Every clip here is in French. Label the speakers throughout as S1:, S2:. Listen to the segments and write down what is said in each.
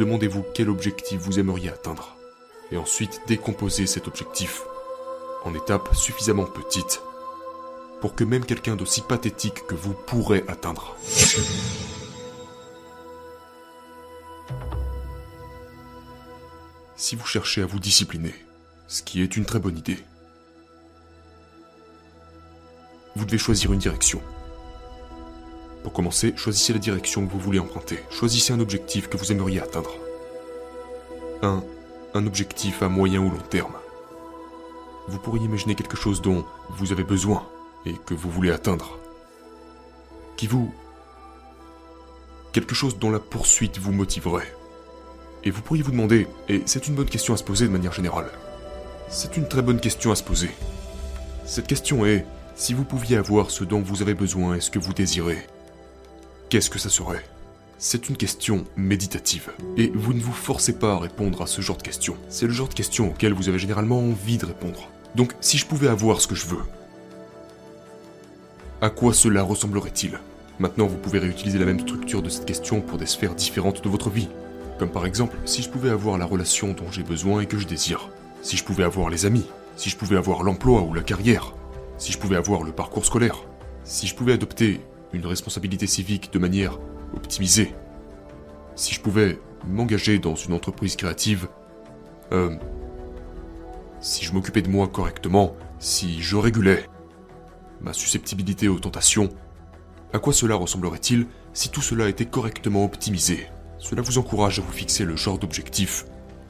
S1: demandez-vous quel objectif vous aimeriez atteindre. Et ensuite décomposez cet objectif en étapes suffisamment petites pour que même quelqu'un d'aussi pathétique que vous pourrez atteindre. Si vous cherchez à vous discipliner, ce qui est une très bonne idée, vous devez choisir une direction. Pour commencer, choisissez la direction que vous voulez emprunter. Choisissez un objectif que vous aimeriez atteindre. Un, un objectif à moyen ou long terme. Vous pourriez imaginer quelque chose dont vous avez besoin et que vous voulez atteindre. Qui vous... Quelque chose dont la poursuite vous motiverait. Et vous pourriez vous demander, et c'est une bonne question à se poser de manière générale. C'est une très bonne question à se poser. Cette question est, si vous pouviez avoir ce dont vous avez besoin et ce que vous désirez, qu'est-ce que ça serait? C'est une question méditative. Et vous ne vous forcez pas à répondre à ce genre de questions. C'est le genre de questions auxquelles vous avez généralement envie de répondre. Donc, si je pouvais avoir ce que je veux, à quoi cela ressemblerait-il? Maintenant, vous pouvez réutiliser la même structure de cette question pour des sphères différentes de votre vie. Comme par exemple, si je pouvais avoir la relation dont j'ai besoin et que je désire. Si je pouvais avoir les amis. Si je pouvais avoir l'emploi ou la carrière si je pouvais avoir le parcours scolaire, si je pouvais adopter une responsabilité civique de manière optimisée, si je pouvais m'engager dans une entreprise créative, euh, si je m'occupais de moi correctement, si je régulais ma susceptibilité aux tentations, à quoi cela ressemblerait-il si tout cela était correctement optimisé? Cela vous encourage à vous fixer le genre d'objectif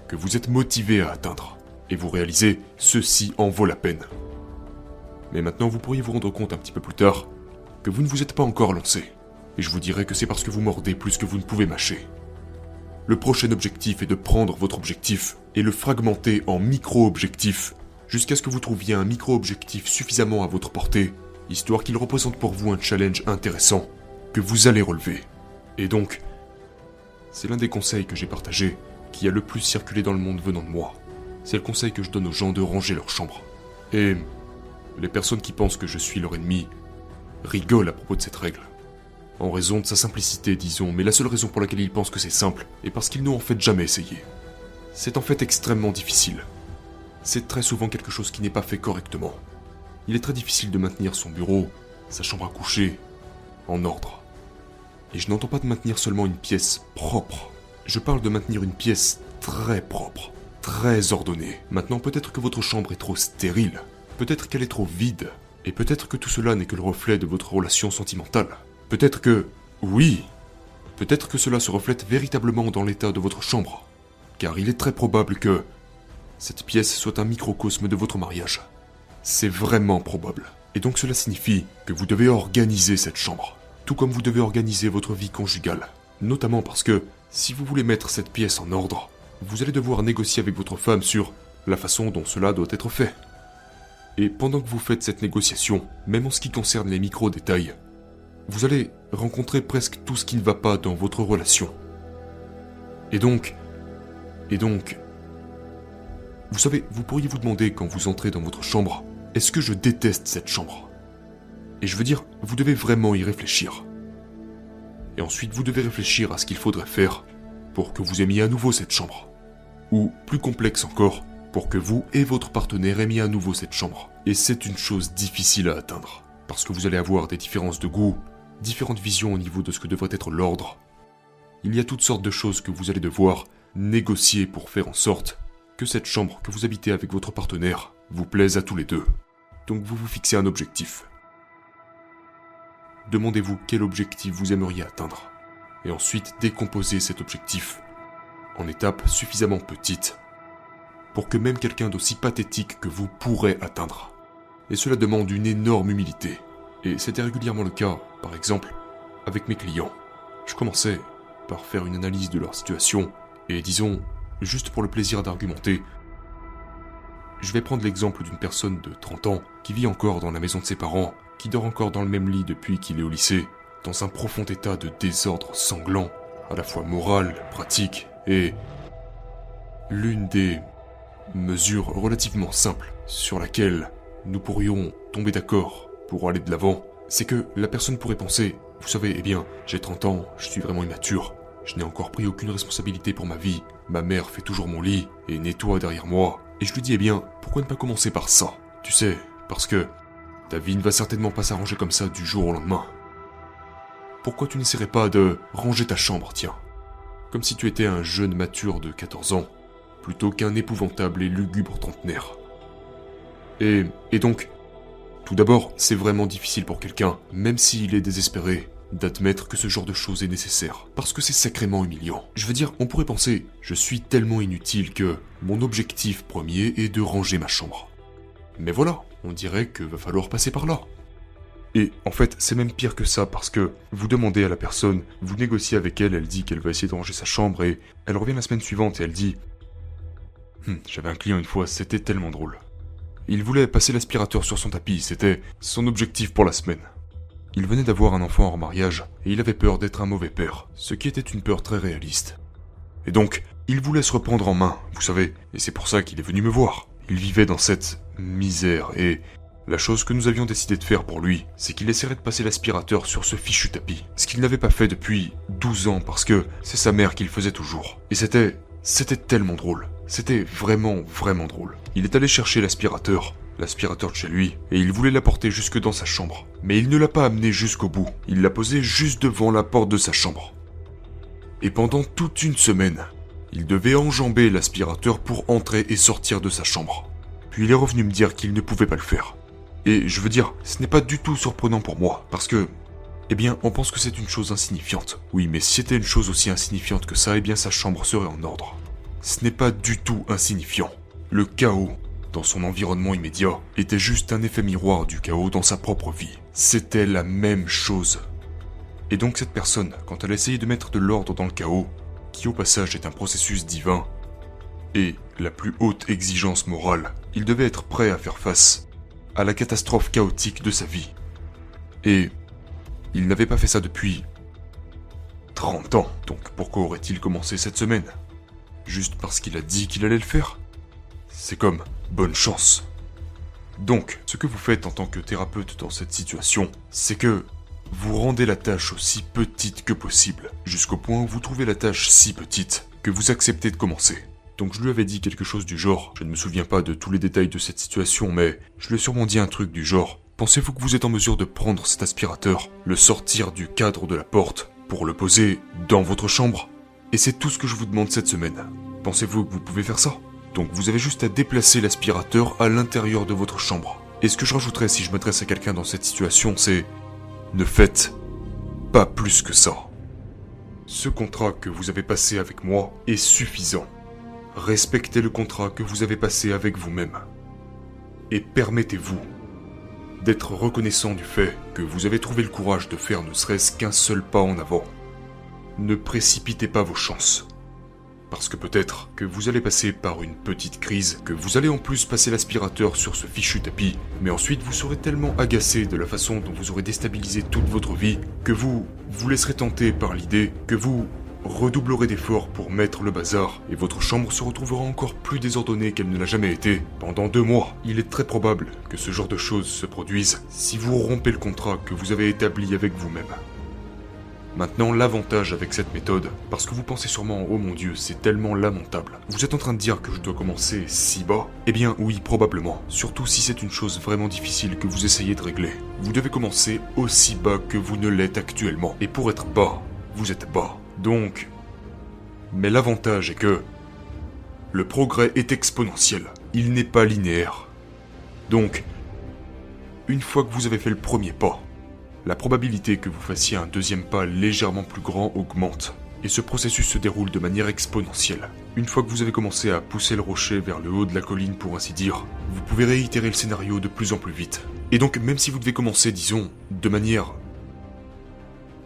S1: que vous êtes motivé à atteindre, et vous réalisez ceci en vaut la peine. Mais maintenant, vous pourriez vous rendre compte un petit peu plus tard que vous ne vous êtes pas encore lancé. Et je vous dirais que c'est parce que vous mordez plus que vous ne pouvez mâcher. Le prochain objectif est de prendre votre objectif et le fragmenter en micro-objectifs jusqu'à ce que vous trouviez un micro-objectif suffisamment à votre portée, histoire qu'il représente pour vous un challenge intéressant que vous allez relever. Et donc, c'est l'un des conseils que j'ai partagé qui a le plus circulé dans le monde venant de moi. C'est le conseil que je donne aux gens de ranger leur chambre. Et les personnes qui pensent que je suis leur ennemi rigolent à propos de cette règle. En raison de sa simplicité, disons, mais la seule raison pour laquelle ils pensent que c'est simple est parce qu'ils n'ont en fait jamais essayé. C'est en fait extrêmement difficile. C'est très souvent quelque chose qui n'est pas fait correctement. Il est très difficile de maintenir son bureau, sa chambre à coucher, en ordre. Et je n'entends pas de maintenir seulement une pièce propre. Je parle de maintenir une pièce très propre, très ordonnée. Maintenant, peut-être que votre chambre est trop stérile, Peut-être qu'elle est trop vide, et peut-être que tout cela n'est que le reflet de votre relation sentimentale. Peut-être que, oui, peut-être que cela se reflète véritablement dans l'état de votre chambre, car il est très probable que cette pièce soit un microcosme de votre mariage. C'est vraiment probable. Et donc cela signifie que vous devez organiser cette chambre, tout comme vous devez organiser votre vie conjugale. Notamment parce que si vous voulez mettre cette pièce en ordre, vous allez devoir négocier avec votre femme sur la façon dont cela doit être fait. Et pendant que vous faites cette négociation, même en ce qui concerne les micro-détails, vous allez rencontrer presque tout ce qui ne va pas dans votre relation. Et donc, et donc, vous savez, vous pourriez vous demander quand vous entrez dans votre chambre, est-ce que je déteste cette chambre? Et je veux dire, vous devez vraiment y réfléchir. Et ensuite, vous devez réfléchir à ce qu'il faudrait faire pour que vous aimiez à nouveau cette chambre. Ou, plus complexe encore, pour que vous et votre partenaire aimiez à nouveau cette chambre. Et c'est une chose difficile à atteindre, parce que vous allez avoir des différences de goût, différentes visions au niveau de ce que devrait être l'ordre. Il y a toutes sortes de choses que vous allez devoir négocier pour faire en sorte que cette chambre que vous habitez avec votre partenaire vous plaise à tous les deux. Donc vous vous fixez un objectif. Demandez-vous quel objectif vous aimeriez atteindre, et ensuite décomposez cet objectif en étapes suffisamment petites pour que même quelqu'un d'aussi pathétique que vous pourrez atteindre. Et cela demande une énorme humilité. Et c'était régulièrement le cas, par exemple, avec mes clients. Je commençais par faire une analyse de leur situation, et disons, juste pour le plaisir d'argumenter, je vais prendre l'exemple d'une personne de 30 ans qui vit encore dans la maison de ses parents, qui dort encore dans le même lit depuis qu'il est au lycée, dans un profond état de désordre sanglant, à la fois moral, pratique et l'une des mesure relativement simple sur laquelle nous pourrions tomber d'accord pour aller de l'avant, c'est que la personne pourrait penser, vous savez, eh bien, j'ai 30 ans, je suis vraiment immature, Je n'ai encore pris aucune responsabilité pour ma vie. Ma mère fait toujours mon lit et nettoie derrière moi. Et je lui dis, eh bien, pourquoi ne pas commencer par ça? Tu sais, parce que ta vie ne va certainement pas s'arranger comme ça du jour au lendemain. Pourquoi tu n'essaierais pas de ranger ta chambre, tiens? Comme si tu étais un jeune mature de 14 ans, plutôt qu'un épouvantable et lugubre trentenaire. Et, et donc, tout d'abord, c'est vraiment difficile pour quelqu'un, même s'il est désespéré, d'admettre que ce genre de choses est nécessaire, parce que c'est sacrément humiliant. Je veux dire, on pourrait penser, je suis tellement inutile que mon objectif premier est de ranger ma chambre. Mais voilà, on dirait que va falloir passer par là. Et en fait, c'est même pire que ça parce que vous demandez à la personne, vous négociez avec elle, elle dit qu'elle va essayer de ranger sa chambre et elle revient la semaine suivante et elle dit Hum, J'avais un client une fois, c'était tellement drôle. Il voulait passer l'aspirateur sur son tapis, c'était son objectif pour la semaine. Il venait d'avoir un enfant en mariage et il avait peur d'être un mauvais père, ce qui était une peur très réaliste. Et donc, il voulait se reprendre en main, vous savez, et c'est pour ça qu'il est venu me voir. Il vivait dans cette misère et la chose que nous avions décidé de faire pour lui, c'est qu'il essaierait de passer l'aspirateur sur ce fichu tapis. Ce qu'il n'avait pas fait depuis 12 ans parce que c'est sa mère qui le faisait toujours. Et c'était... c'était tellement drôle. C'était vraiment, vraiment drôle. Il est allé chercher l'aspirateur, l'aspirateur de chez lui, et il voulait l'apporter jusque dans sa chambre. Mais il ne l'a pas amené jusqu'au bout. Il l'a posé juste devant la porte de sa chambre. Et pendant toute une semaine, il devait enjamber l'aspirateur pour entrer et sortir de sa chambre. Puis il est revenu me dire qu'il ne pouvait pas le faire. Et je veux dire, ce n'est pas du tout surprenant pour moi, parce que... Eh bien, on pense que c'est une chose insignifiante. Oui, mais si c'était une chose aussi insignifiante que ça, eh bien sa chambre serait en ordre. Ce n'est pas du tout insignifiant. Le chaos, dans son environnement immédiat, était juste un effet miroir du chaos dans sa propre vie. C'était la même chose. Et donc cette personne, quand elle essayait de mettre de l'ordre dans le chaos, qui au passage est un processus divin, et la plus haute exigence morale, il devait être prêt à faire face à la catastrophe chaotique de sa vie. Et il n'avait pas fait ça depuis 30 ans, donc pourquoi aurait-il commencé cette semaine? Juste parce qu'il a dit qu'il allait le faire C'est comme bonne chance. Donc, ce que vous faites en tant que thérapeute dans cette situation, c'est que vous rendez la tâche aussi petite que possible, jusqu'au point où vous trouvez la tâche si petite que vous acceptez de commencer. Donc je lui avais dit quelque chose du genre, je ne me souviens pas de tous les détails de cette situation, mais je lui ai sûrement dit un truc du genre, pensez-vous que vous êtes en mesure de prendre cet aspirateur, le sortir du cadre de la porte, pour le poser dans votre chambre? Et c'est tout ce que je vous demande cette semaine. Pensez-vous que vous pouvez faire ça? Donc vous avez juste à déplacer l'aspirateur à l'intérieur de votre chambre. Et ce que je rajouterais si je m'adresse à quelqu'un dans cette situation, c'est ne faites pas plus que ça. Ce contrat que vous avez passé avec moi est suffisant. Respectez le contrat que vous avez passé avec vous-même. Et permettez-vous d'être reconnaissant du fait que vous avez trouvé le courage de faire ne serait-ce qu'un seul pas en avant. Ne précipitez pas vos chances. Parce que peut-être que vous allez passer par une petite crise, que vous allez en plus passer l'aspirateur sur ce fichu tapis, mais ensuite vous serez tellement agacé de la façon dont vous aurez déstabilisé toute votre vie, que vous vous laisserez tenter par l'idée que vous redoublerez d'efforts pour mettre le bazar, et votre chambre se retrouvera encore plus désordonnée qu'elle ne l'a jamais été pendant deux mois. Il est très probable que ce genre de choses se produisent si vous rompez le contrat que vous avez établi avec vous-même. Maintenant, l'avantage avec cette méthode, parce que vous pensez sûrement, oh mon dieu, c'est tellement lamentable. Vous êtes en train de dire que je dois commencer si bas? Eh bien oui, probablement. Surtout si c'est une chose vraiment difficile que vous essayez de régler. Vous devez commencer aussi bas que vous ne l'êtes actuellement. Et pour être bas, vous êtes bas. Donc... Mais l'avantage est que... Le progrès est exponentiel. Il n'est pas linéaire. Donc... Une fois que vous avez fait le premier pas, la probabilité que vous fassiez un deuxième pas légèrement plus grand augmente. Et ce processus se déroule de manière exponentielle. Une fois que vous avez commencé à pousser le rocher vers le haut de la colline pour ainsi dire, vous pouvez réitérer le scénario de plus en plus vite. Et donc même si vous devez commencer, disons, de manière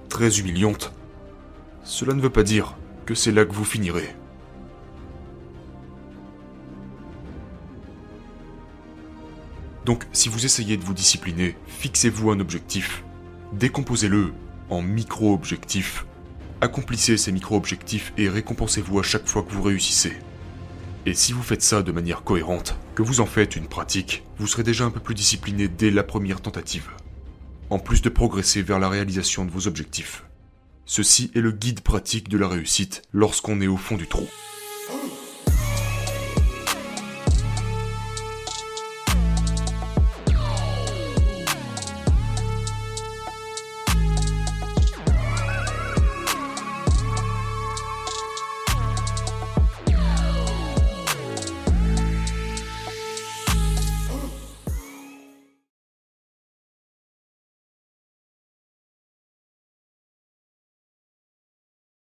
S1: très humiliante, cela ne veut pas dire que c'est là que vous finirez. Donc si vous essayez de vous discipliner, fixez-vous un objectif. Décomposez-le en micro-objectifs. Accomplissez ces micro-objectifs et récompensez-vous à chaque fois que vous réussissez. Et si vous faites ça de manière cohérente, que vous en faites une pratique, vous serez déjà un peu plus discipliné dès la première tentative. En plus de progresser vers la réalisation de vos objectifs. Ceci est le guide pratique de la réussite lorsqu'on est au fond du trou.